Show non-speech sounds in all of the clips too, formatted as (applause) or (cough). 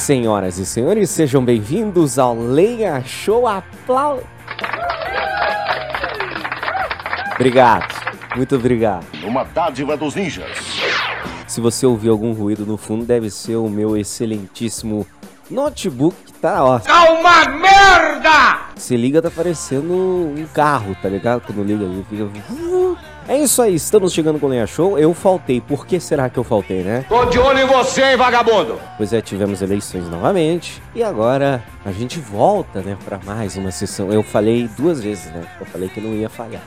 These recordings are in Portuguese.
Senhoras e senhores, sejam bem-vindos ao Leia Show Aplausos. Obrigado, muito obrigado. Uma dádiva dos ninjas. Se você ouvir algum ruído no fundo, deve ser o meu excelentíssimo notebook que tá, ó. Calma, merda! Se liga, tá parecendo um carro, tá ligado? Quando liga, ele fica. É isso aí, estamos chegando com o Lenha Show. Eu faltei. Por que será que eu faltei, né? Tô de olho em você, hein, vagabundo! Pois é, tivemos eleições novamente. E agora a gente volta, né, para mais uma sessão. Eu falei duas vezes, né? Eu falei que não ia falhar.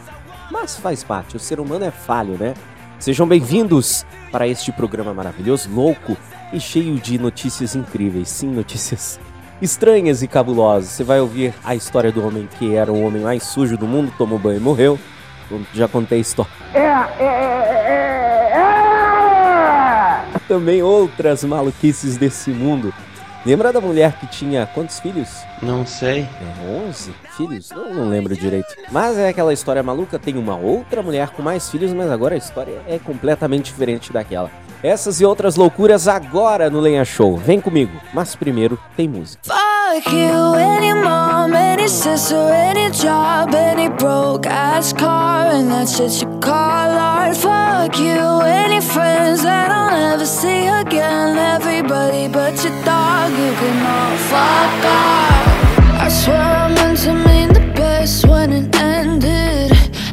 Mas faz parte, o ser humano é falho, né? Sejam bem-vindos para este programa maravilhoso, louco e cheio de notícias incríveis. Sim, notícias estranhas e cabulosas. Você vai ouvir a história do homem que era o homem mais sujo do mundo, tomou banho e morreu. Já contei a história. É, é, é, é, Também outras maluquices desse mundo. Lembra da mulher que tinha quantos filhos? Não sei. É, 11 filhos? Não, não lembro direito. Mas é aquela história maluca. Tem uma outra mulher com mais filhos, mas agora a história é completamente diferente daquela. Essas e outras loucuras agora no Lenha Show. Vem comigo. Mas primeiro tem música. Fuck you, any mom, any sister, any job, any broke ass car, and that shit you call art. Fuck you, any friends that I'll never see again. Everybody but your dog, you can all fuck off. I swear I meant to mean the best when it ended.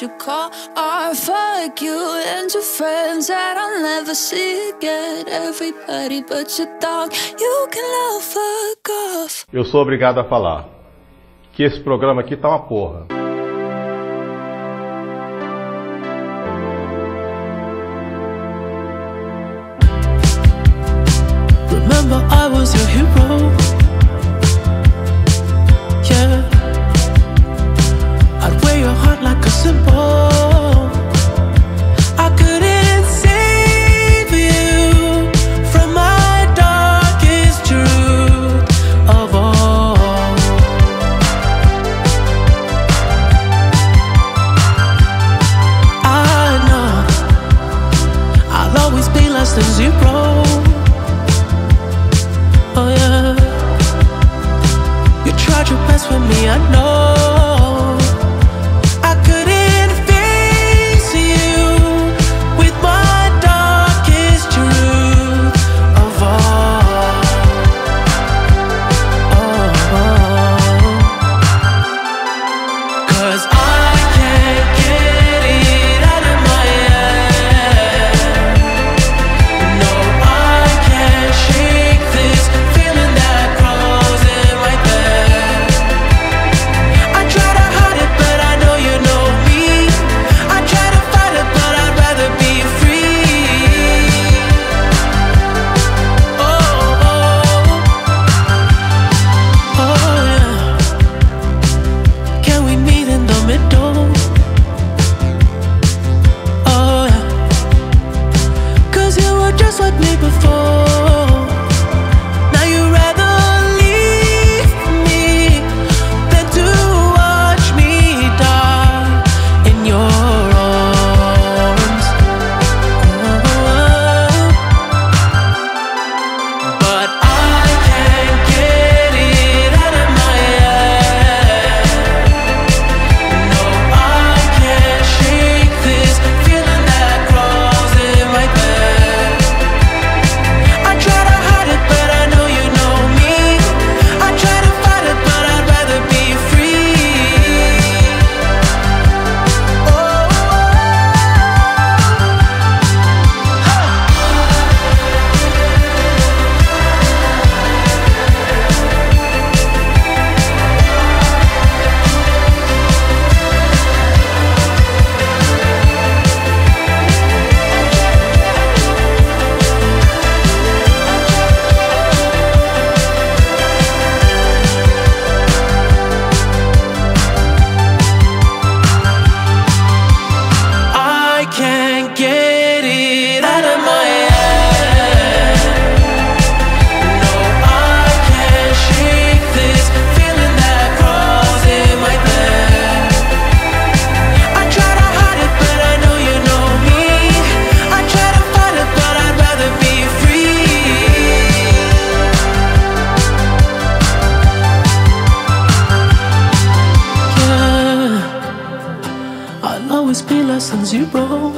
You call art. Fuck you and your friends that I'll never see again. Everybody but your dog, you can all fuck off. Eu sou obrigado a falar que esse programa aqui tá uma porra. Remember, I was your hero. Lessons you wrote.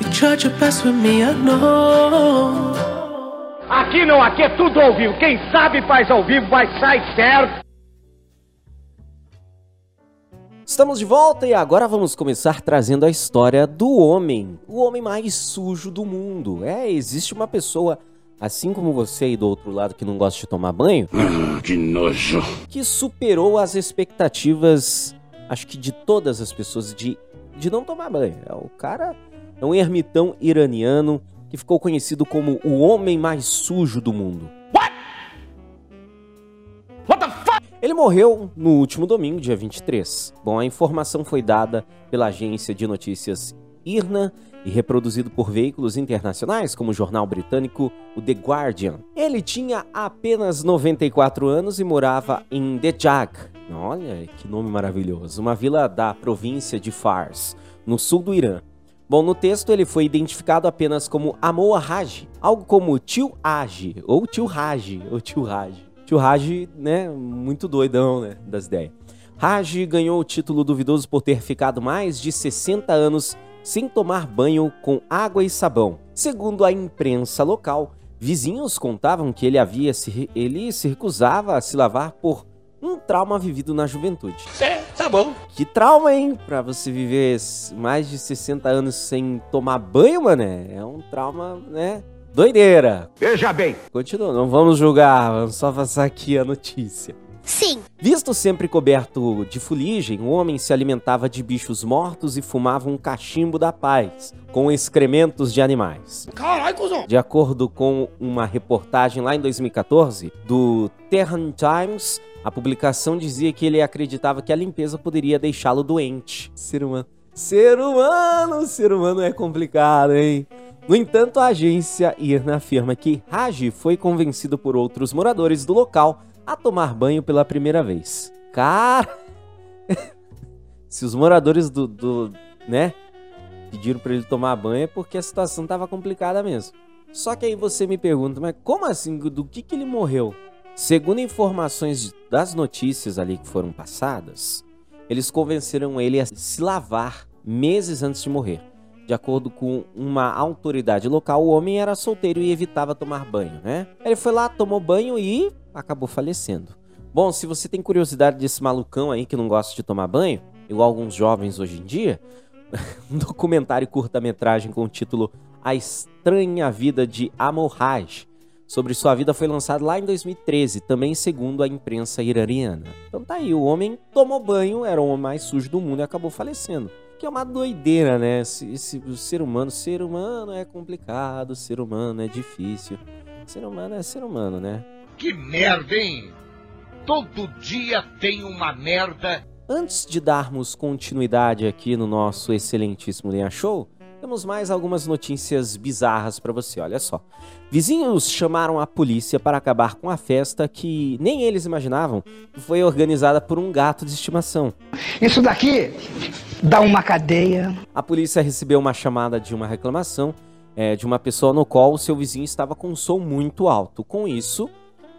You tried your best with me, I know. Aqui não, aqui é tudo ao vivo. Quem sabe faz ao vivo, vai sair certo. Estamos de volta e agora vamos começar trazendo a história do homem, o homem mais sujo do mundo. É, existe uma pessoa, assim como você e do outro lado que não gosta de tomar banho, Que nojo. que superou as expectativas, acho que de todas as pessoas, de, de não tomar banho. É, o cara é um ermitão iraniano que ficou conhecido como o homem mais sujo do mundo. Ele morreu no último domingo, dia 23. Bom, a informação foi dada pela agência de notícias IRNA e reproduzido por veículos internacionais como o jornal britânico o The Guardian. Ele tinha apenas 94 anos e morava em Dejag. Olha que nome maravilhoso, uma vila da província de Fars, no sul do Irã. Bom, no texto ele foi identificado apenas como Amoa Haji, algo como Tio Haji, ou Tio Haji, ou Tio Haji. Tio Haji, né, muito doidão, né, das ideias. Haji ganhou o título duvidoso por ter ficado mais de 60 anos sem tomar banho com água e sabão. Segundo a imprensa local, vizinhos contavam que ele havia se, ele se recusava a se lavar por um trauma vivido na juventude. É, tá bom. Que trauma, hein? Pra você viver mais de 60 anos sem tomar banho, mané. É um trauma, né? Doideira. Veja bem. Continua, não vamos julgar, vamos só passar aqui a notícia. Sim. Visto sempre coberto de fuligem, o homem se alimentava de bichos mortos e fumava um cachimbo da paz, com excrementos de animais. Caralho, cuzão. De acordo com uma reportagem lá em 2014 do Tehran Times, a publicação dizia que ele acreditava que a limpeza poderia deixá-lo doente. Ser humano. Ser humano, ser humano é complicado, hein? No entanto, a agência IRNA afirma que Raji foi convencido por outros moradores do local a tomar banho pela primeira vez. Cara, (laughs) se os moradores do, do né, pediram pra ele tomar banho é porque a situação tava complicada mesmo. Só que aí você me pergunta, mas como assim? Do que que ele morreu? Segundo informações das notícias ali que foram passadas, eles convenceram ele a se lavar meses antes de morrer. De acordo com uma autoridade local, o homem era solteiro e evitava tomar banho, né? Ele foi lá, tomou banho e acabou falecendo. Bom, se você tem curiosidade desse malucão aí que não gosta de tomar banho, igual alguns jovens hoje em dia, (laughs) um documentário curta-metragem com o título A Estranha Vida de Amorraj sobre sua vida foi lançado lá em 2013, também segundo a imprensa iraniana. Então tá aí, o homem tomou banho, era o homem mais sujo do mundo e acabou falecendo. Que é uma doideira, né? Esse, esse- ser humano, ser humano é complicado, ser humano é difícil. Ser humano é ser humano, né? Que merda, hein? Todo dia tem uma merda. Antes de darmos continuidade aqui no nosso excelentíssimo Linha Show, temos mais algumas notícias bizarras pra você, olha só. Vizinhos chamaram a polícia para acabar com a festa que nem eles imaginavam que foi organizada por um gato de estimação. Isso daqui dá uma cadeia. A polícia recebeu uma chamada de uma reclamação eh, de uma pessoa no qual o seu vizinho estava com um som muito alto. Com isso,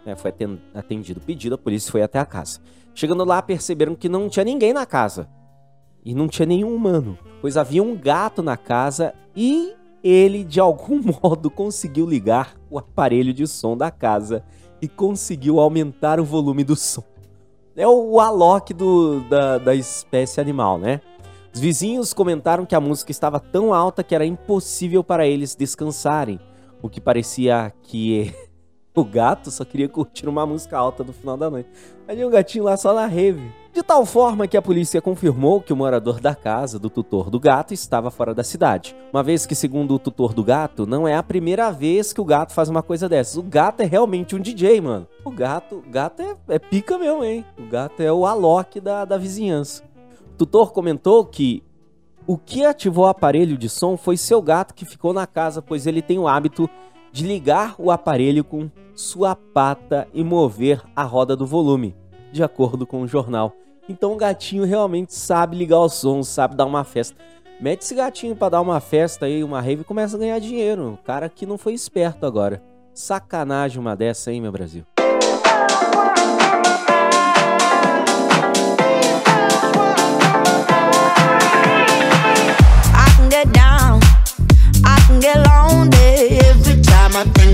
né, foi aten- atendido o pedido, a polícia foi até a casa. Chegando lá, perceberam que não tinha ninguém na casa. E não tinha nenhum humano, pois havia um gato na casa e ele, de algum (laughs) modo, conseguiu ligar o aparelho de som da casa e conseguiu aumentar o volume do som. É o Alok do, da, da espécie animal, né? Os vizinhos comentaram que a música estava tão alta que era impossível para eles descansarem, o que parecia que o gato só queria curtir uma música alta no final da noite. Ali um gatinho lá só na rave. De tal forma que a polícia confirmou que o morador da casa do tutor do gato estava fora da cidade. Uma vez que, segundo o tutor do gato, não é a primeira vez que o gato faz uma coisa dessas. O gato é realmente um DJ, mano. O gato, gato é, é pica mesmo, hein? O gato é o Alok da, da vizinhança. O tutor comentou que o que ativou o aparelho de som foi seu gato que ficou na casa, pois ele tem o hábito desligar o aparelho com sua pata e mover a roda do volume, de acordo com o jornal. Então o gatinho realmente sabe ligar o som, sabe dar uma festa. Mete esse gatinho para dar uma festa aí, uma rave e começa a ganhar dinheiro. O cara que não foi esperto agora. Sacanagem uma dessa, hein, meu Brasil? I can get down, I can get lonely.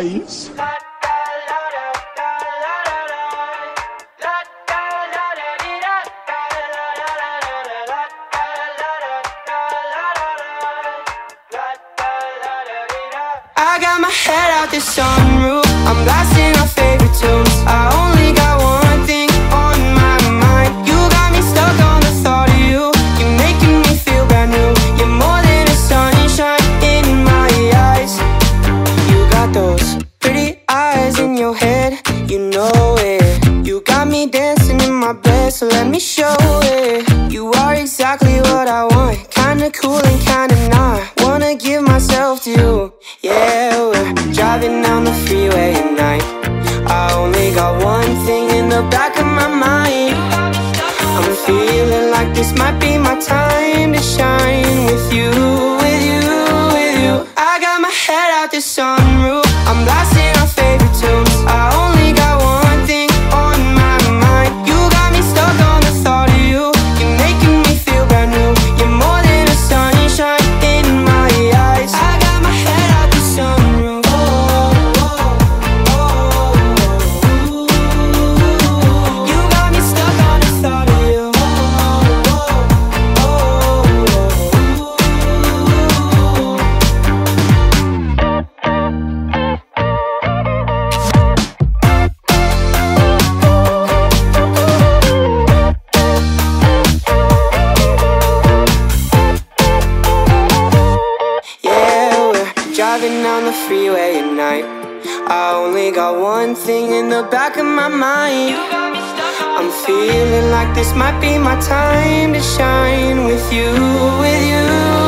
I got my head out the sunroof thing in the back of my mind. I'm feeling like this might be my time to shine with you, with you,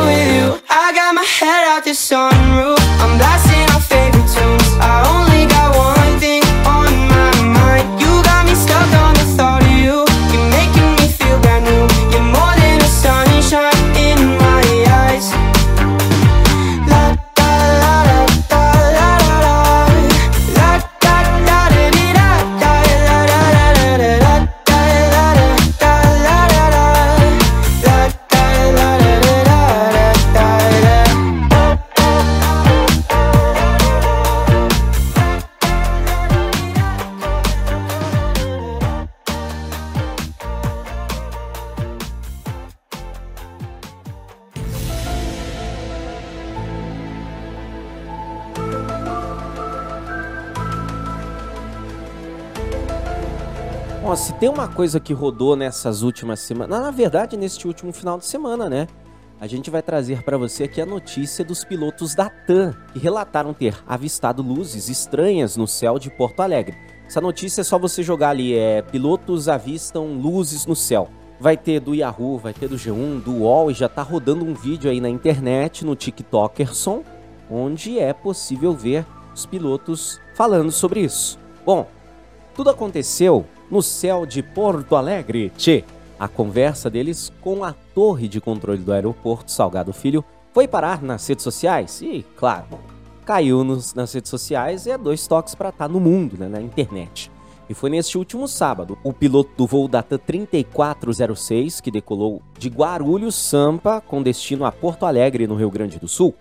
with you. I got my head out the sunroof. I'm blasting. Tem uma coisa que rodou nessas últimas semanas, na verdade, neste último final de semana, né? A gente vai trazer para você aqui a notícia dos pilotos da TAM, que relataram ter avistado luzes estranhas no céu de Porto Alegre. Essa notícia é só você jogar ali, é pilotos avistam luzes no céu. Vai ter do Yahoo, vai ter do G1, do UOL e já tá rodando um vídeo aí na internet, no TikTokerson, onde é possível ver os pilotos falando sobre isso. Bom, tudo aconteceu no céu de Porto Alegre, tchê. A conversa deles com a torre de controle do aeroporto Salgado Filho foi parar nas redes sociais e, claro, caiu nos, nas redes sociais e é dois toques para estar no mundo, né, na internet. E foi neste último sábado, o piloto do voo Data 3406, que decolou de Guarulhos, Sampa, com destino a Porto Alegre, no Rio Grande do Sul,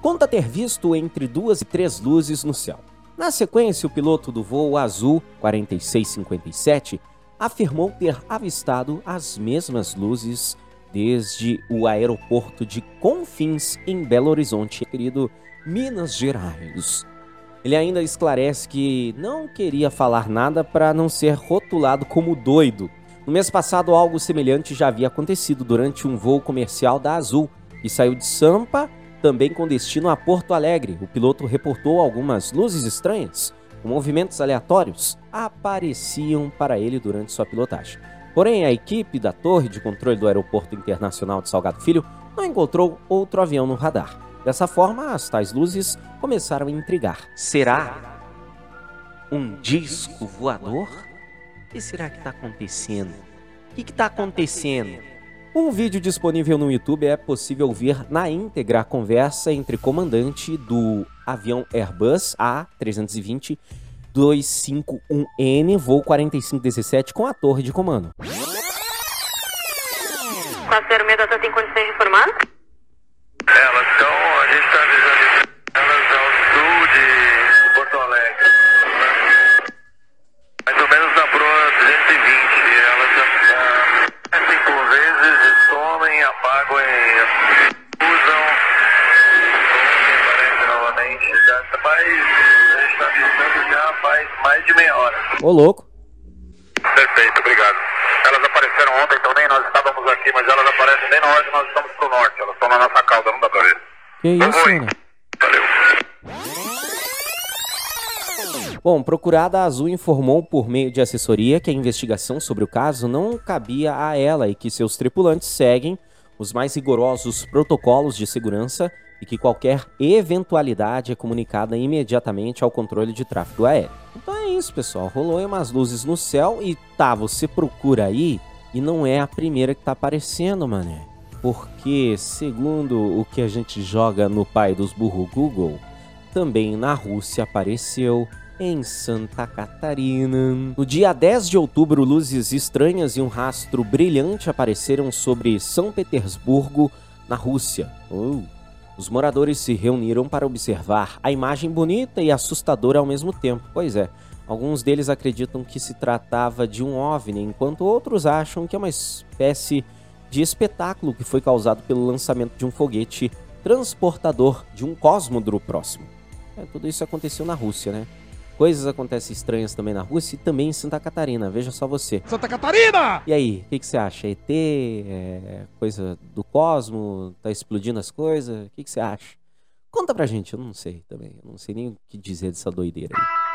conta ter visto entre duas e três luzes no céu. Na sequência, o piloto do voo azul 4657 afirmou ter avistado as mesmas luzes desde o aeroporto de Confins, em Belo Horizonte, querido Minas Gerais. Ele ainda esclarece que não queria falar nada para não ser rotulado como doido. No mês passado, algo semelhante já havia acontecido durante um voo comercial da Azul, que saiu de Sampa também com destino a Porto Alegre, o piloto reportou algumas luzes estranhas, com movimentos aleatórios, apareciam para ele durante sua pilotagem. Porém, a equipe da torre de controle do Aeroporto Internacional de Salgado Filho não encontrou outro avião no radar. Dessa forma, as tais luzes começaram a intrigar. Será um disco voador? O que será que está acontecendo? O que está acontecendo? Um vídeo disponível no YouTube é possível ver na íntegra a conversa entre comandante do avião Airbus A320 251N, voo 4517, com a torre de comando. 406 tem condições de informar? Elas estão, a gente está avisando elas ao sul de Porto Alegre. né? Mais ou menos na proa 220. Elas ah, descem por vezes, apagam e usam. Somem, aparecem novamente. Já tá mais, a gente está avisando já faz mais de meia hora. Ô louco, Perfeito, obrigado. Elas apareceram ontem também, nós estávamos aqui, mas elas aparecem bem na hora que nós estamos pro norte. Elas estão na nossa cauda, não dá pra ver. que isso, mano? Valeu. Bom, procurada, Azul informou por meio de assessoria que a investigação sobre o caso não cabia a ela e que seus tripulantes seguem os mais rigorosos protocolos de segurança e que qualquer eventualidade é comunicada imediatamente ao controle de tráfego aéreo. Então é isso, pessoal. Rolou aí umas luzes no céu e tá, você procura aí e não é a primeira que tá aparecendo, mané. Porque, segundo o que a gente joga no pai dos burro Google, também na Rússia apareceu, em Santa Catarina. No dia 10 de outubro, luzes estranhas e um rastro brilhante apareceram sobre São Petersburgo, na Rússia. Oh. Os moradores se reuniram para observar a imagem bonita e assustadora ao mesmo tempo. Pois é, alguns deles acreditam que se tratava de um OVNI, enquanto outros acham que é uma espécie de espetáculo que foi causado pelo lançamento de um foguete transportador de um cosmodro próximo. É, tudo isso aconteceu na Rússia, né? Coisas acontecem estranhas também na Rússia e também em Santa Catarina, veja só você. Santa Catarina! E aí, o que, que você acha? ET? É coisa do cosmo? Tá explodindo as coisas? O que, que você acha? Conta pra gente, eu não sei também. Eu não sei nem o que dizer dessa doideira aí.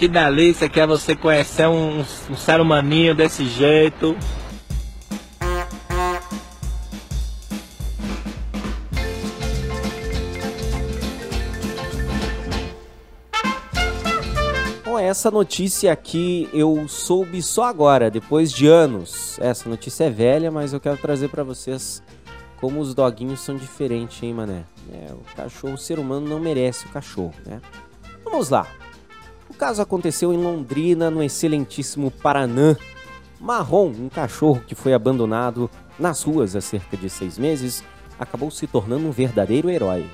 Que delícia que é você conhecer um, um ser humaninho desse jeito. Essa notícia aqui eu soube só agora, depois de anos. Essa notícia é velha, mas eu quero trazer pra vocês como os doguinhos são diferentes, hein, mané? É, o cachorro, o ser humano não merece o cachorro, né? Vamos lá. Caso aconteceu em Londrina, no excelentíssimo Paraná. Marrom, um cachorro que foi abandonado nas ruas há cerca de seis meses, acabou se tornando um verdadeiro herói.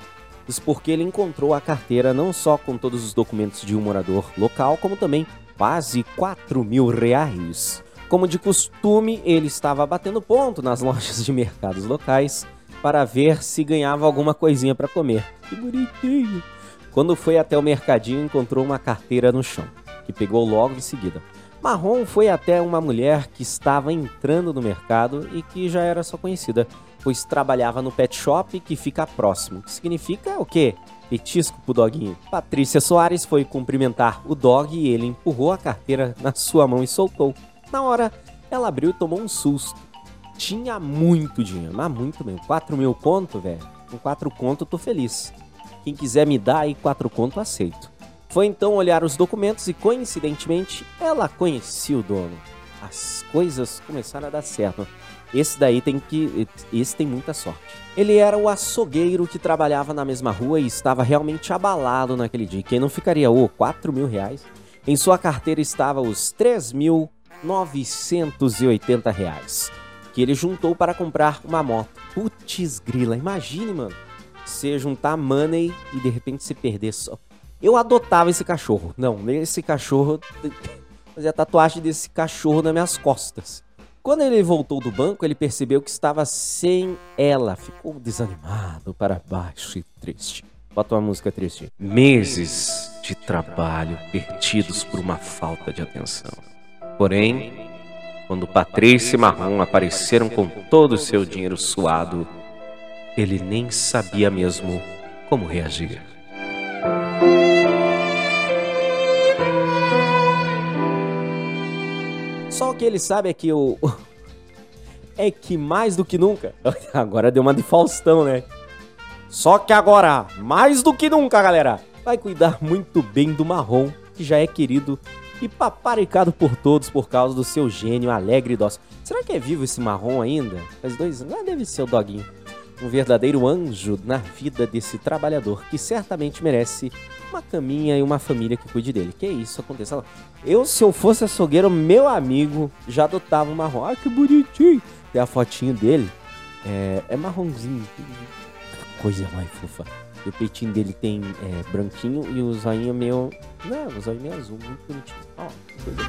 Isso porque ele encontrou a carteira não só com todos os documentos de um morador local, como também quase 4 mil reais. Como de costume, ele estava batendo ponto nas (laughs) lojas de mercados locais para ver se ganhava alguma coisinha para comer. Que bonitinho! Quando foi até o mercadinho, encontrou uma carteira no chão, que pegou logo em seguida. Marrom foi até uma mulher que estava entrando no mercado e que já era sua conhecida, pois trabalhava no pet shop que fica próximo. Que significa o quê? Petisco pro doguinho. Patrícia Soares foi cumprimentar o dog e ele empurrou a carteira na sua mão e soltou. Na hora, ela abriu e tomou um susto. Tinha muito dinheiro, mas muito mesmo. 4 mil conto, velho. Com 4 conto eu tô feliz. Quem quiser me dar aí 4 conto, aceito. Foi então olhar os documentos e, coincidentemente, ela conhecia o dono. As coisas começaram a dar certo. Esse daí tem que. Esse tem muita sorte. Ele era o açougueiro que trabalhava na mesma rua e estava realmente abalado naquele dia. Quem não ficaria, ô, oh, 4 mil reais? Em sua carteira estava os 3.980 reais. Que ele juntou para comprar uma moto. Putz grila, imagine, mano. Você juntar money e de repente se perder só. Eu adotava esse cachorro. Não, esse cachorro. (laughs) Fazia tatuagem desse cachorro nas minhas costas. Quando ele voltou do banco, ele percebeu que estava sem ela. Ficou desanimado, para baixo e triste. Bota uma música triste. Meses de trabalho perdidos por uma falta de atenção. Porém, quando Patrícia e Marrom apareceram com todo o seu dinheiro suado, ele nem sabia mesmo como reagir. Só o que ele sabe é que o. (laughs) É que mais do que nunca. (laughs) Agora deu uma de Faustão, né? Só que agora, mais do que nunca, galera, vai cuidar muito bem do marrom, que já é querido e paparicado por todos por causa do seu gênio alegre e dócil. Será que é vivo esse marrom ainda? Faz dois anos. Ah, deve ser o doguinho. Um verdadeiro anjo na vida desse trabalhador que certamente merece uma caminha e uma família que cuide dele. Que isso aconteça lá. Eu, se eu fosse açougueiro, meu amigo, já adotava um marrom. Ah, que bonitinho. Tem a fotinho dele. É, é marronzinho. Coisa mais fofa. E o peitinho dele tem é, branquinho e o zoinho meio. Não, o zoinho meio azul, muito bonitinho. Ó, coisa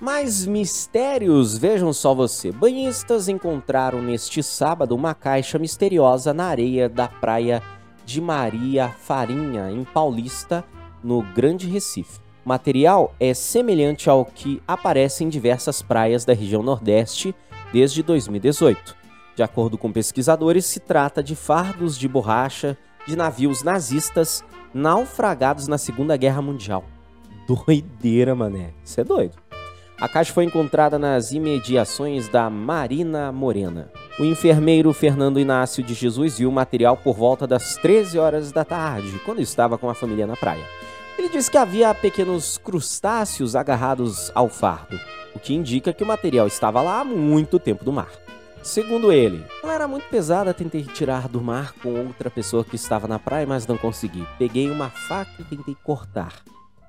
Mais mistérios, vejam só você. Banhistas encontraram neste sábado uma caixa misteriosa na areia da praia de Maria Farinha, em Paulista, no Grande Recife. O material é semelhante ao que aparece em diversas praias da região Nordeste desde 2018. De acordo com pesquisadores, se trata de fardos de borracha de navios nazistas naufragados na Segunda Guerra Mundial. Doideira, mané. Isso é doido. A caixa foi encontrada nas imediações da Marina Morena. O enfermeiro Fernando Inácio de Jesus viu o material por volta das 13 horas da tarde, quando estava com a família na praia. Ele disse que havia pequenos crustáceos agarrados ao fardo, o que indica que o material estava lá há muito tempo do mar. Segundo ele, ela era muito pesada, tentei tirar do mar com outra pessoa que estava na praia, mas não consegui. Peguei uma faca e tentei cortar.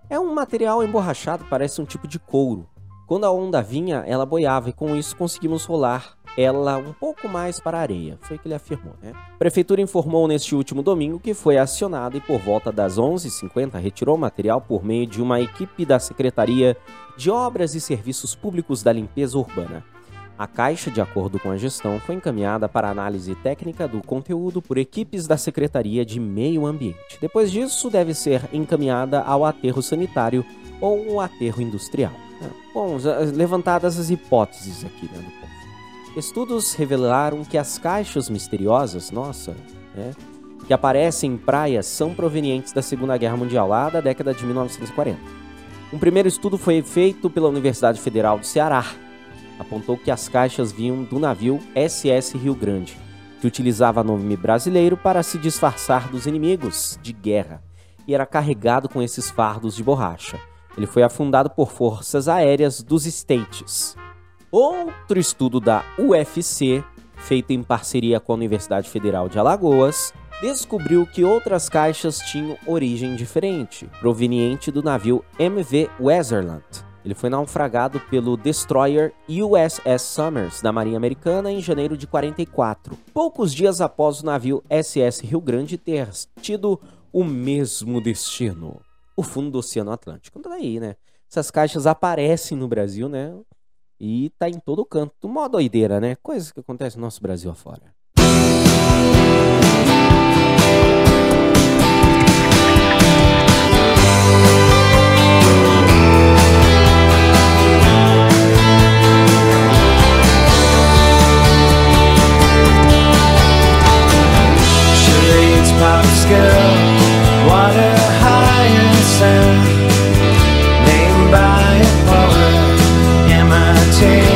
É um material emborrachado, parece um tipo de couro. Quando a onda vinha, ela boiava e com isso conseguimos rolar ela um pouco mais para a areia, foi o que ele afirmou, né? A prefeitura informou neste último domingo que foi acionada e por volta das 11h50 retirou material por meio de uma equipe da Secretaria de Obras e Serviços Públicos da Limpeza Urbana. A caixa, de acordo com a gestão, foi encaminhada para análise técnica do conteúdo por equipes da Secretaria de Meio Ambiente. Depois disso, deve ser encaminhada ao aterro sanitário ou ao aterro industrial. Bom, levantadas as hipóteses aqui, né, do povo. Estudos revelaram que as caixas misteriosas, nossa, né, que aparecem em praias são provenientes da Segunda Guerra Mundial, lá da década de 1940. Um primeiro estudo foi feito pela Universidade Federal do Ceará. Apontou que as caixas vinham do navio SS Rio Grande, que utilizava nome brasileiro para se disfarçar dos inimigos de guerra e era carregado com esses fardos de borracha. Ele foi afundado por forças aéreas dos States. Outro estudo da UFC, feito em parceria com a Universidade Federal de Alagoas, descobriu que outras caixas tinham origem diferente, proveniente do navio MV Weserland. Ele foi naufragado pelo destroyer USS Summers da Marinha Americana em janeiro de 44, poucos dias após o navio SS Rio Grande ter tido o mesmo destino o fundo do Oceano Atlântico. Então daí, né? Essas caixas aparecem no Brasil, né? E tá em todo canto. Uma doideira, né? Coisas que acontecem no nosso Brasil afora. Water myself Named by a poet Am I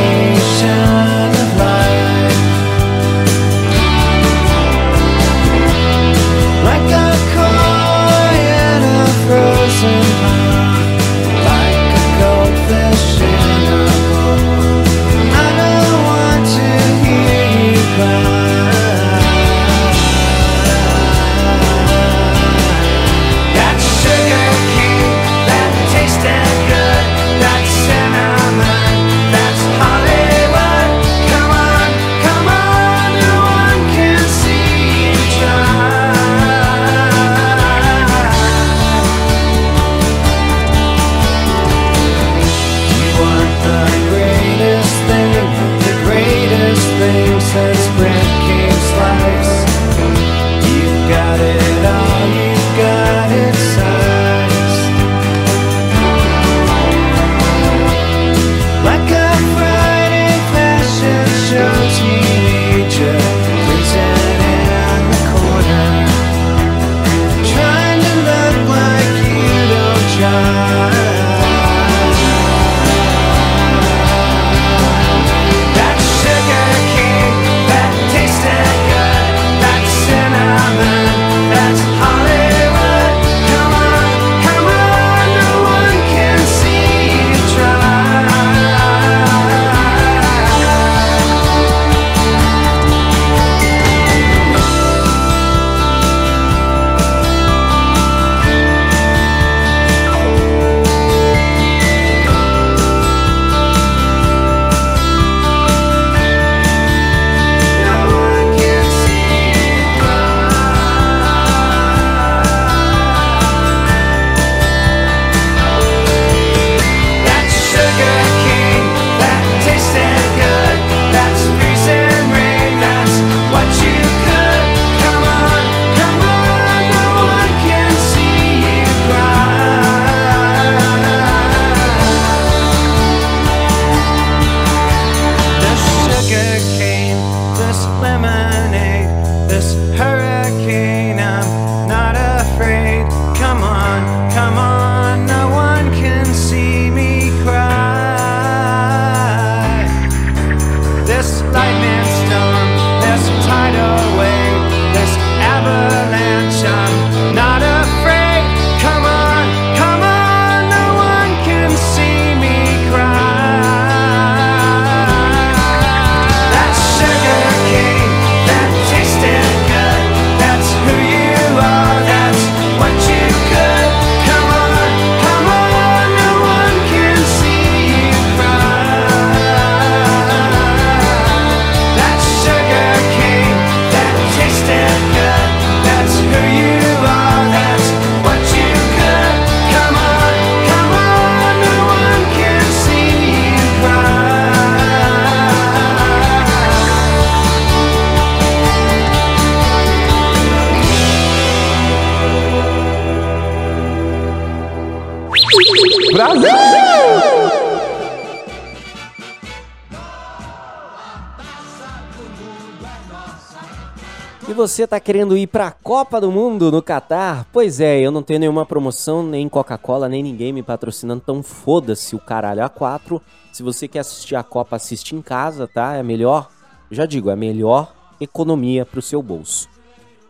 você tá querendo ir pra Copa do Mundo no Catar? Pois é, eu não tenho nenhuma promoção, nem Coca-Cola, nem ninguém me patrocinando, então foda-se o caralho a quatro. Se você quer assistir a Copa, assiste em casa, tá? É a melhor, já digo, é a melhor economia pro seu bolso.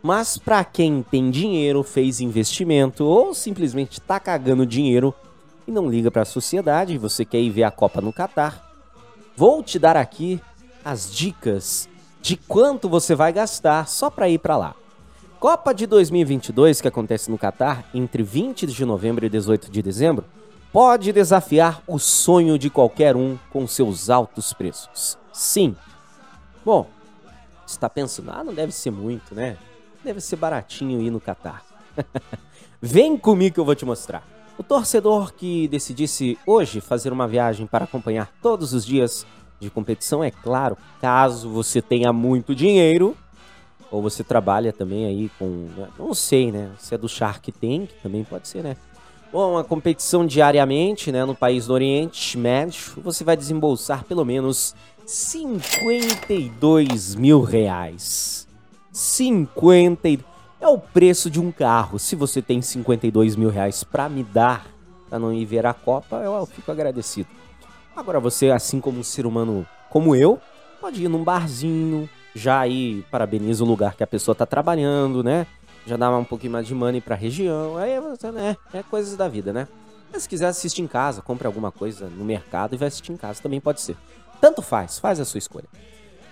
Mas pra quem tem dinheiro, fez investimento ou simplesmente tá cagando dinheiro e não liga pra sociedade, e você quer ir ver a Copa no Catar, vou te dar aqui as dicas de quanto você vai gastar só para ir para lá. Copa de 2022, que acontece no Catar entre 20 de novembro e 18 de dezembro, pode desafiar o sonho de qualquer um com seus altos preços. Sim. Bom, está pensando, ah, não deve ser muito, né? Deve ser baratinho ir no Catar. (laughs) Vem comigo que eu vou te mostrar. O torcedor que decidisse hoje fazer uma viagem para acompanhar todos os dias de competição, é claro, caso você tenha muito dinheiro, ou você trabalha também aí com. Não sei, né? Se é do Shark Tank, também pode ser, né? Ou uma competição diariamente, né? No país do Oriente Médio, você vai desembolsar pelo menos 52 mil reais. 50. e- É o preço de um carro. Se você tem 52 mil reais pra me dar, pra não ir ver a Copa, eu fico agradecido. Agora você, assim como um ser humano como eu, pode ir num barzinho, já aí parabeniza o lugar que a pessoa tá trabalhando, né? Já dá um pouquinho mais de money pra região. Aí você, né? É coisas da vida, né? Mas se quiser assistir em casa, compre alguma coisa no mercado e vai assistir em casa também pode ser. Tanto faz, faz a sua escolha.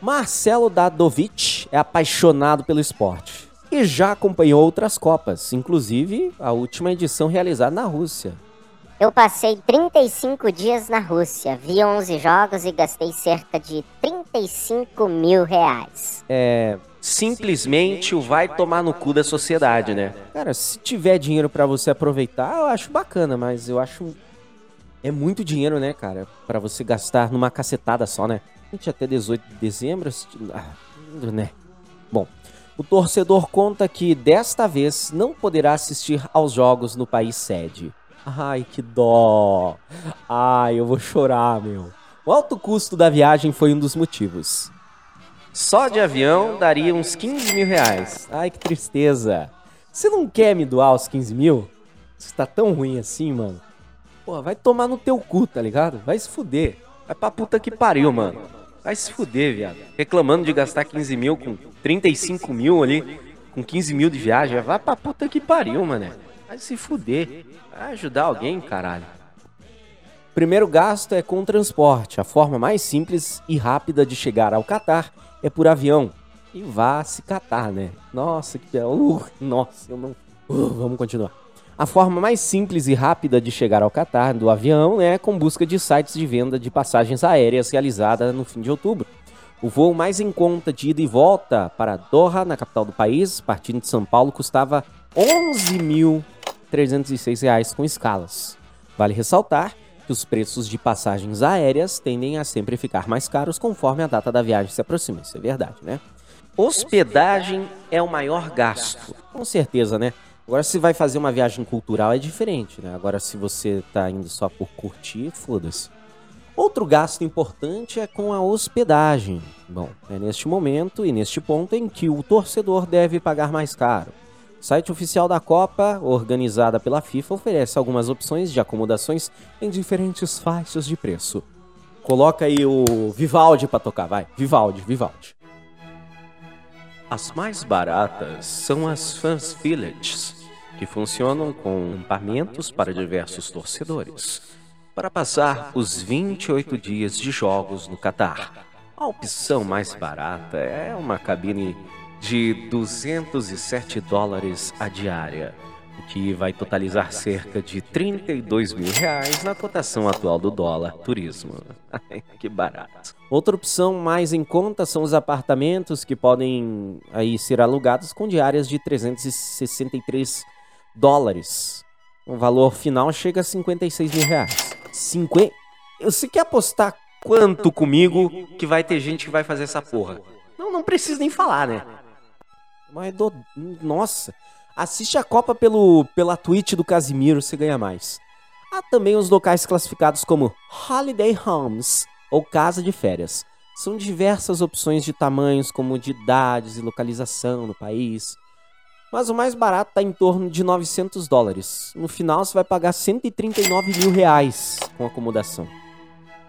Marcelo Dadovic é apaixonado pelo esporte e já acompanhou outras Copas, inclusive a última edição realizada na Rússia. Eu passei 35 dias na Rússia, vi 11 jogos e gastei cerca de 35 mil reais. É simplesmente o vai tomar no cu da sociedade, né? Cara, se tiver dinheiro pra você aproveitar, eu acho bacana, mas eu acho é muito dinheiro, né, cara, Pra você gastar numa cacetada só, né? Gente, até 18 de dezembro, se- ah, né? Bom, o torcedor conta que desta vez não poderá assistir aos jogos no país sede. Ai, que dó. Ai, eu vou chorar, meu. O alto custo da viagem foi um dos motivos. Só de avião daria uns 15 mil reais. Ai, que tristeza. Você não quer me doar os 15 mil? Isso tá tão ruim assim, mano. Pô, vai tomar no teu cu, tá ligado? Vai se fuder. Vai pra puta que pariu, mano. Vai se fuder, viado. Reclamando de gastar 15 mil com 35 mil ali, com 15 mil de viagem. Vai pra puta que pariu, mané. Vai se fuder. Vai ajudar alguém, caralho. Primeiro gasto é com transporte. A forma mais simples e rápida de chegar ao Catar é por avião. E vá se catar, né? Nossa, que. Uh, (laughs) nossa, eu não. Uh, vamos continuar. A forma mais simples e rápida de chegar ao Catar do avião é com busca de sites de venda de passagens aéreas realizada no fim de outubro. O voo mais em conta de ida e volta para Doha, na capital do país, partindo de São Paulo, custava R$ 11.306 reais com escalas. Vale ressaltar que os preços de passagens aéreas tendem a sempre ficar mais caros conforme a data da viagem se aproxima. Isso é verdade, né? Hospedagem é o maior gasto. Com certeza, né? Agora, se vai fazer uma viagem cultural é diferente, né? Agora, se você tá indo só por curtir, foda-se. Outro gasto importante é com a hospedagem. Bom, é neste momento e neste ponto em que o torcedor deve pagar mais caro. O site oficial da Copa, organizada pela FIFA, oferece algumas opções de acomodações em diferentes faixas de preço. Coloca aí o Vivaldi pra tocar, vai. Vivaldi, Vivaldi. As mais baratas são as Fans Villages, que funcionam com acampamentos para diversos torcedores, para passar os 28 dias de jogos no Catar. A opção mais barata é uma cabine de 207 dólares a diária, o que vai totalizar cerca de 32 mil reais na cotação atual do dólar turismo. (laughs) Que barato. Outra opção mais em conta são os apartamentos que podem aí ser alugados com diárias de 363 dólares. O valor final chega a 56 mil reais. 50... Você quer apostar quanto comigo que vai ter gente que vai fazer essa porra? Não, não precisa nem falar, né? Mas, do... nossa, assiste a Copa pelo, pela Twitch do Casimiro, você ganha mais. Há também os locais classificados como Holiday Homes ou Casa de Férias. São diversas opções de tamanhos, comodidades e localização no país. Mas o mais barato está em torno de 900 dólares. No final você vai pagar 139 mil reais com acomodação.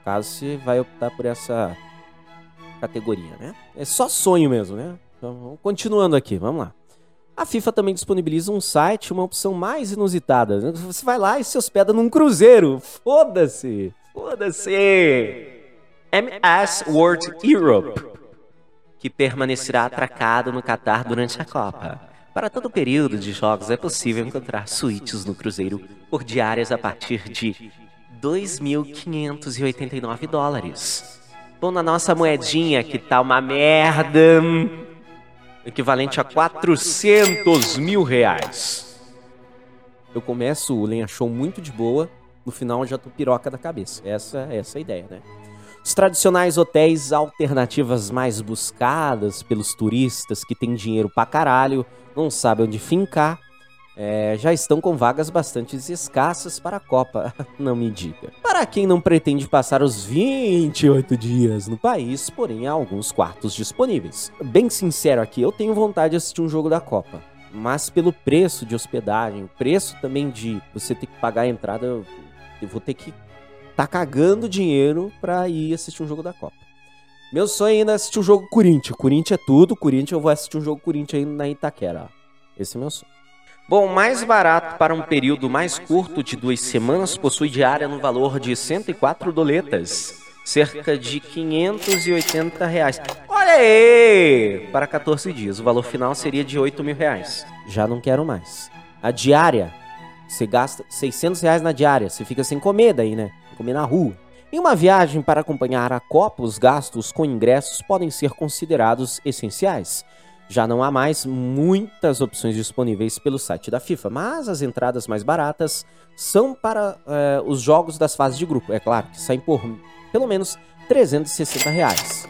Caso você vai optar por essa categoria, né? É só sonho mesmo, né? Continuando aqui, vamos lá. A FIFA também disponibiliza um site, uma opção mais inusitada. Você vai lá e se hospeda num cruzeiro. Foda-se! Foda-se! MS World Europe, que permanecerá atracado no Catar durante a Copa. Para todo o período de jogos é possível encontrar suítes no cruzeiro por diárias a partir de 2.589 dólares. Bom, na nossa moedinha, que tá uma merda, equivalente a 400 mil reais. Eu começo o Lenha Show muito de boa, no final já tô piroca da cabeça. Essa, essa é a ideia, né? Os tradicionais hotéis alternativas mais buscadas pelos turistas que têm dinheiro pra caralho, não sabem onde fincar, é, já estão com vagas bastante escassas para a Copa, (laughs) não me diga. Para quem não pretende passar os 28 dias no país, porém há alguns quartos disponíveis. Bem sincero aqui, eu tenho vontade de assistir um jogo da Copa. Mas pelo preço de hospedagem, preço também de você ter que pagar a entrada, eu, vou ter que tá cagando dinheiro pra ir assistir um jogo da Copa. Meu sonho ainda é assistir o jogo Corinthians. Corinthians é tudo, Corinthians eu vou assistir um jogo Corinthians aí na Itaquera. Esse é meu sonho. Bom, mais barato para um período mais curto de duas semanas possui diária no valor de 104 doletas, cerca de 580 reais. Olha aí! Para 14 dias, o valor final seria de 8 mil reais. Já não quero mais. A diária, você gasta 600 reais na diária, você fica sem comer daí, né? Comer na rua. Em uma viagem para acompanhar a Copa, os gastos com ingressos podem ser considerados essenciais. Já não há mais muitas opções disponíveis pelo site da FIFA, mas as entradas mais baratas são para eh, os jogos das fases de grupo. É claro que saem por pelo menos 360 reais.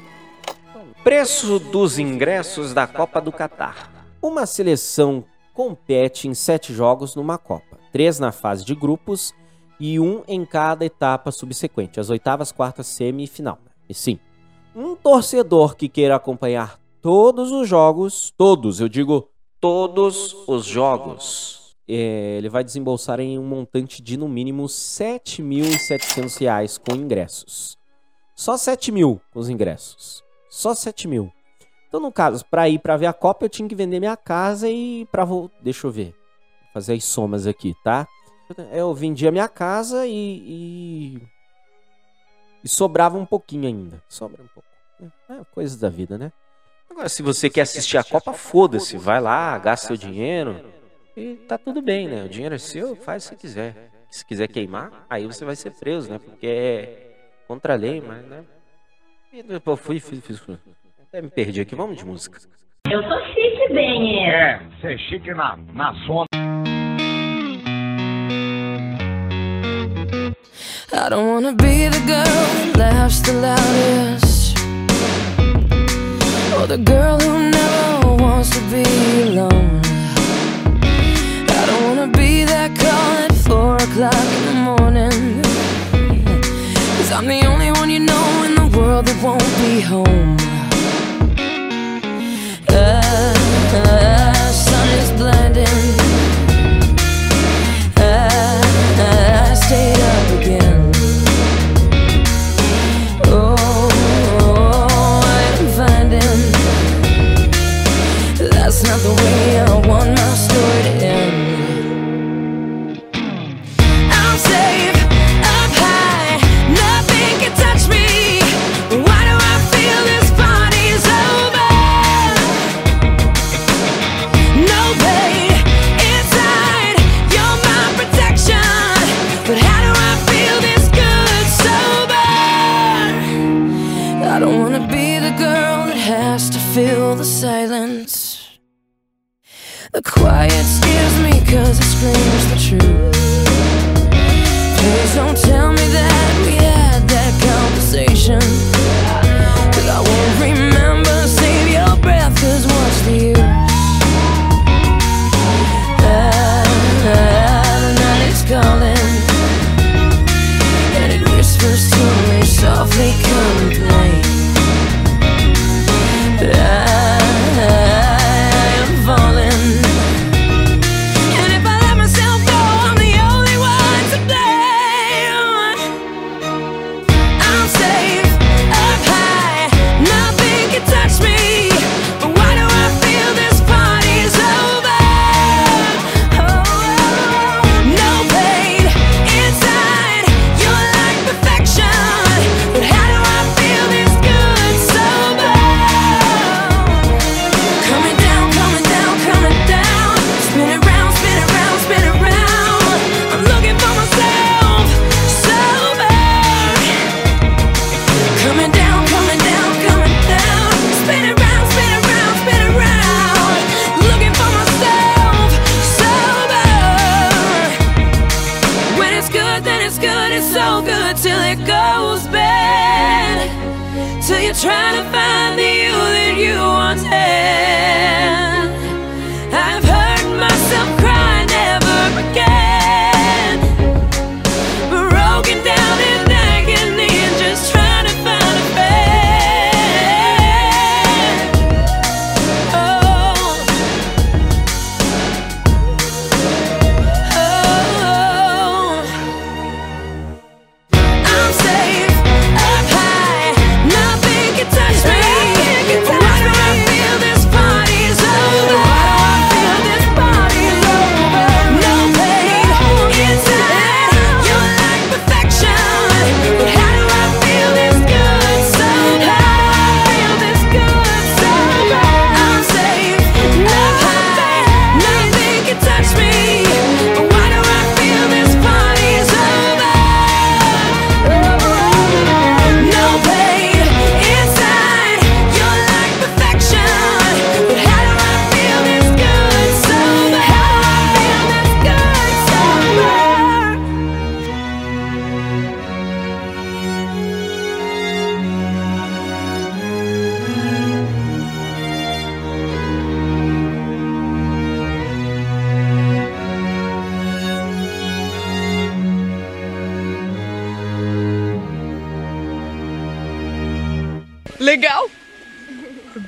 Preço dos ingressos da Copa do Catar. Uma seleção compete em sete jogos numa Copa, três na fase de grupos e um em cada etapa subsequente, as oitavas, quartas, semi e final. E sim, um torcedor que queira acompanhar todos os jogos, todos, eu digo todos os jogos, é, ele vai desembolsar em um montante de no mínimo 7.700 reais com ingressos. Só 7 mil com os ingressos. Só 7 mil. Então, no caso, para ir para ver a Copa, eu tinha que vender minha casa e para vou, deixa eu ver, fazer as somas aqui, tá? Eu vendia minha casa e, e, e sobrava um pouquinho ainda. Sobra um pouco. É, coisas da vida, né? Agora, se você quer assistir a Copa, foda-se. Vai lá, gasta seu dinheiro e tá tudo bem, né? O dinheiro é seu, faz se quiser. Se quiser queimar, aí você vai ser preso, né? Porque é contra a lei, mas, né? E depois fui, fiz, fiz, fiz. Até me perdi aqui. Vamos de música. Eu sou chique, bem. É, você é chique na, na zona. I don't wanna be the girl that laughs the loudest Or the girl who never wants to be alone. I don't wanna be that call at four o'clock in the morning. Cause I'm the only one you know in the world that won't be home. The sun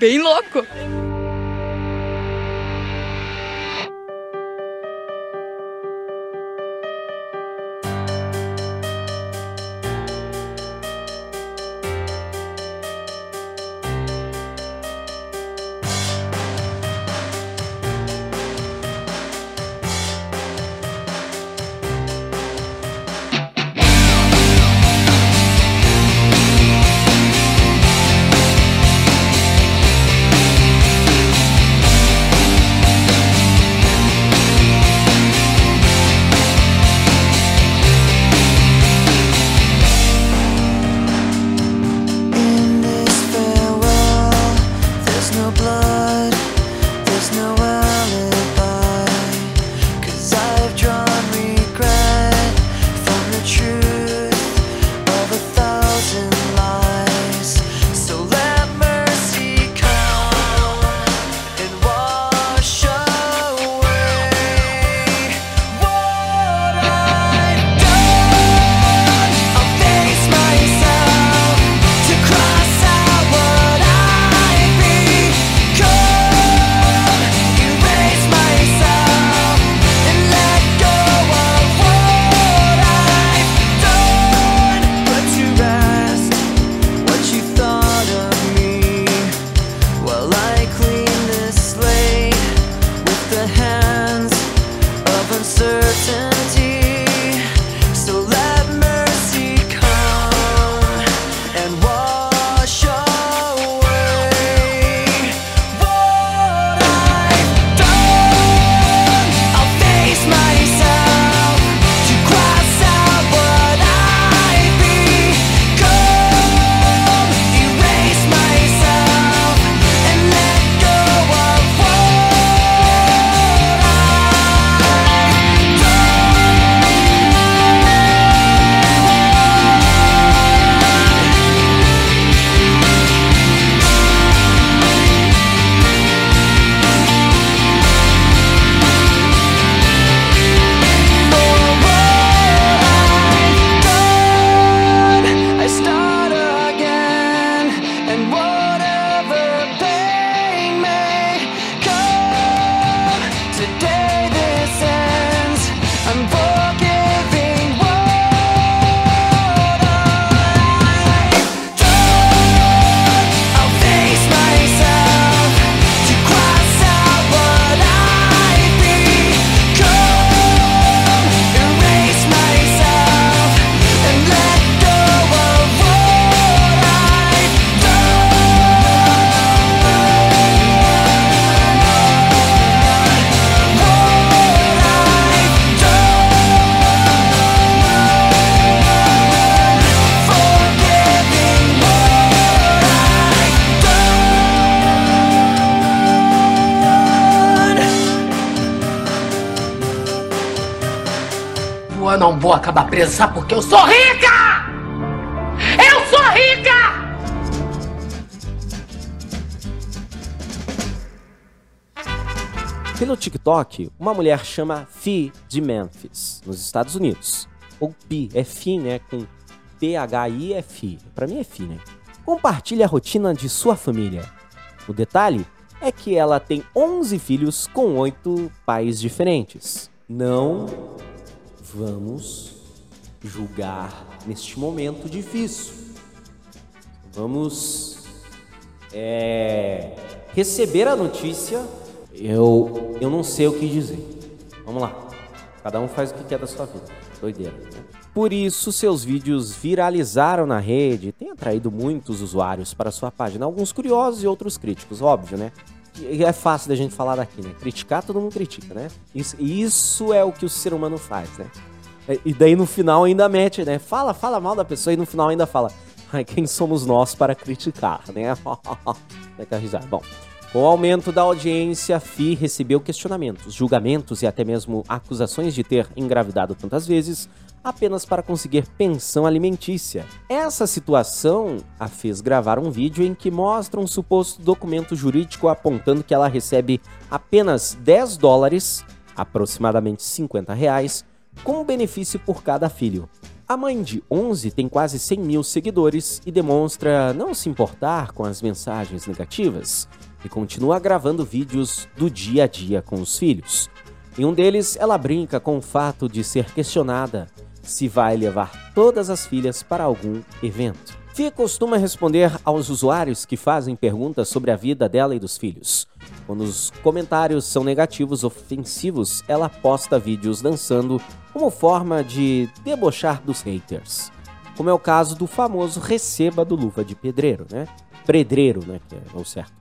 Bem louco. Acabar presa, sabe porque eu sou rica! Eu sou rica! Pelo TikTok, uma mulher chama Fi de Memphis, nos Estados Unidos. Ou Pi, é Fi, né? Com P-H-I é Fi. Pra mim é Fi, né? Compartilha a rotina de sua família. O detalhe é que ela tem 11 filhos com 8 pais diferentes. Não vamos julgar neste momento difícil. Vamos é, receber a notícia. Eu, eu não sei o que dizer. Vamos lá. Cada um faz o que quer da sua vida. Doideira. né? Por isso, seus vídeos viralizaram na rede e têm atraído muitos usuários para sua página. Alguns curiosos e outros críticos, óbvio, né? É fácil da gente falar daqui, né? Criticar, todo mundo critica, né? Isso, isso é o que o ser humano faz, né? E daí no final ainda mete, né? Fala, fala mal da pessoa e no final ainda fala. Ai, quem somos nós para criticar, né? (laughs) Daquela risada. Bom, com o aumento da audiência, Fi recebeu questionamentos, julgamentos e até mesmo acusações de ter engravidado tantas vezes apenas para conseguir pensão alimentícia. Essa situação a fez gravar um vídeo em que mostra um suposto documento jurídico apontando que ela recebe apenas 10 dólares, aproximadamente 50 reais, como benefício por cada filho. A mãe de 11 tem quase 100 mil seguidores e demonstra não se importar com as mensagens negativas e continua gravando vídeos do dia a dia com os filhos. Em um deles, ela brinca com o fato de ser questionada se vai levar todas as filhas para algum evento. Fia costuma responder aos usuários que fazem perguntas sobre a vida dela e dos filhos. Quando os comentários são negativos ofensivos, ela posta vídeos dançando como forma de debochar dos haters. Como é o caso do famoso Receba do Luva de Pedreiro, né? Pedreiro, né? Que é o certo.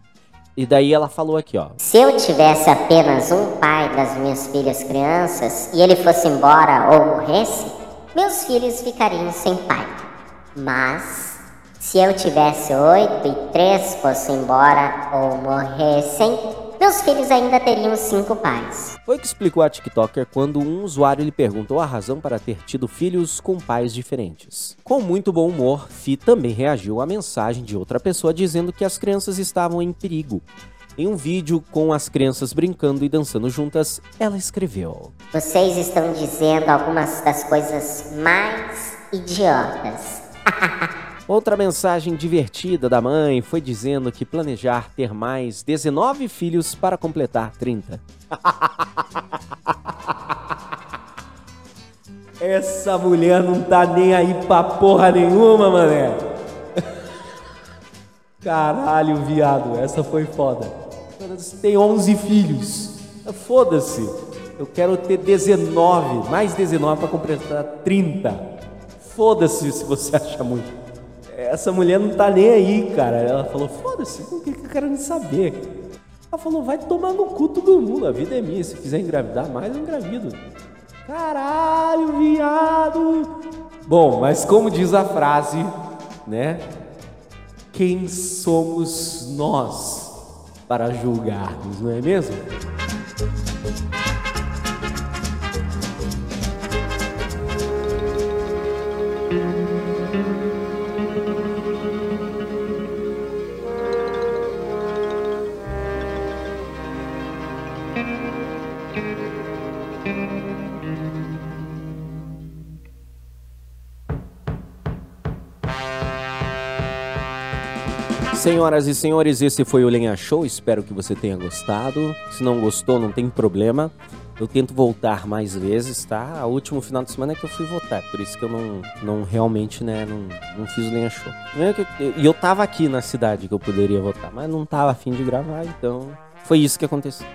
E daí ela falou aqui, ó. Se eu tivesse apenas um pai das minhas filhas crianças e ele fosse embora ou morresse, meus filhos ficariam sem pai. Mas se eu tivesse oito e três fossem embora ou morressem, meus filhos ainda teriam cinco pais. Foi o que explicou a TikToker quando um usuário lhe perguntou a razão para ter tido filhos com pais diferentes. Com muito bom humor, Fi também reagiu à mensagem de outra pessoa dizendo que as crianças estavam em perigo. Em um vídeo com as crianças brincando e dançando juntas, ela escreveu: Vocês estão dizendo algumas das coisas mais idiotas. (laughs) Outra mensagem divertida da mãe foi dizendo que planejar ter mais 19 filhos para completar 30. (laughs) Essa mulher não tá nem aí pra porra nenhuma, mané. Caralho, viado, essa foi foda. Tem 11 filhos. Foda-se. Eu quero ter 19, mais 19 para completar 30. Foda-se se você acha muito. Essa mulher não tá nem aí, cara. Ela falou: foda-se, o que eu quero nem saber? Ela falou: vai tomar no cu todo mundo, a vida é minha. Se quiser engravidar mais, eu engravido. Caralho, viado! Bom, mas como diz a frase, né? Quem somos nós para julgarmos, não é mesmo? Senhoras e senhores, esse foi o Lenha Show. Espero que você tenha gostado. Se não gostou, não tem problema. Eu tento voltar mais vezes, tá? O último final de semana é que eu fui votar, por isso que eu não, não realmente, né, não, não fiz o Lenha Show. E eu tava aqui na cidade que eu poderia votar, mas não tava afim de gravar, então foi isso que aconteceu.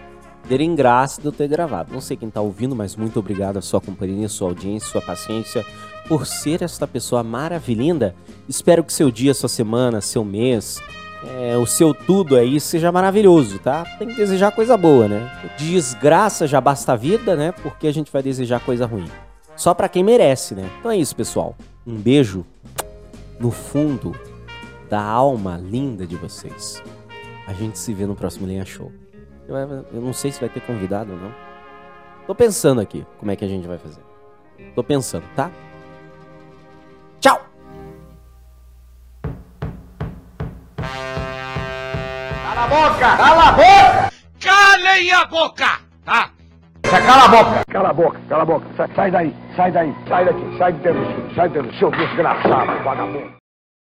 Terem graça de eu ter gravado. Não sei quem tá ouvindo, mas muito obrigado a sua companhia, sua audiência, sua paciência por ser esta pessoa maravilhinda. Espero que seu dia, sua semana, seu mês, é, o seu tudo aí seja maravilhoso, tá? Tem que desejar coisa boa, né? Desgraça já basta a vida, né? Porque a gente vai desejar coisa ruim. Só pra quem merece, né? Então é isso, pessoal. Um beijo no fundo da alma linda de vocês. A gente se vê no próximo Linha Show. Eu, eu não sei se vai ter convidado ou não. Tô pensando aqui como é que a gente vai fazer. Tô pensando, tá? Tchau! Cala a boca! Cala a boca! Calem a boca! Tá? Cala a boca! Cala a boca, cala a boca. Sai, sai daí, sai daí, sai daqui, sai de dentro, sai de dentro, seu desgraçado, vagabundo.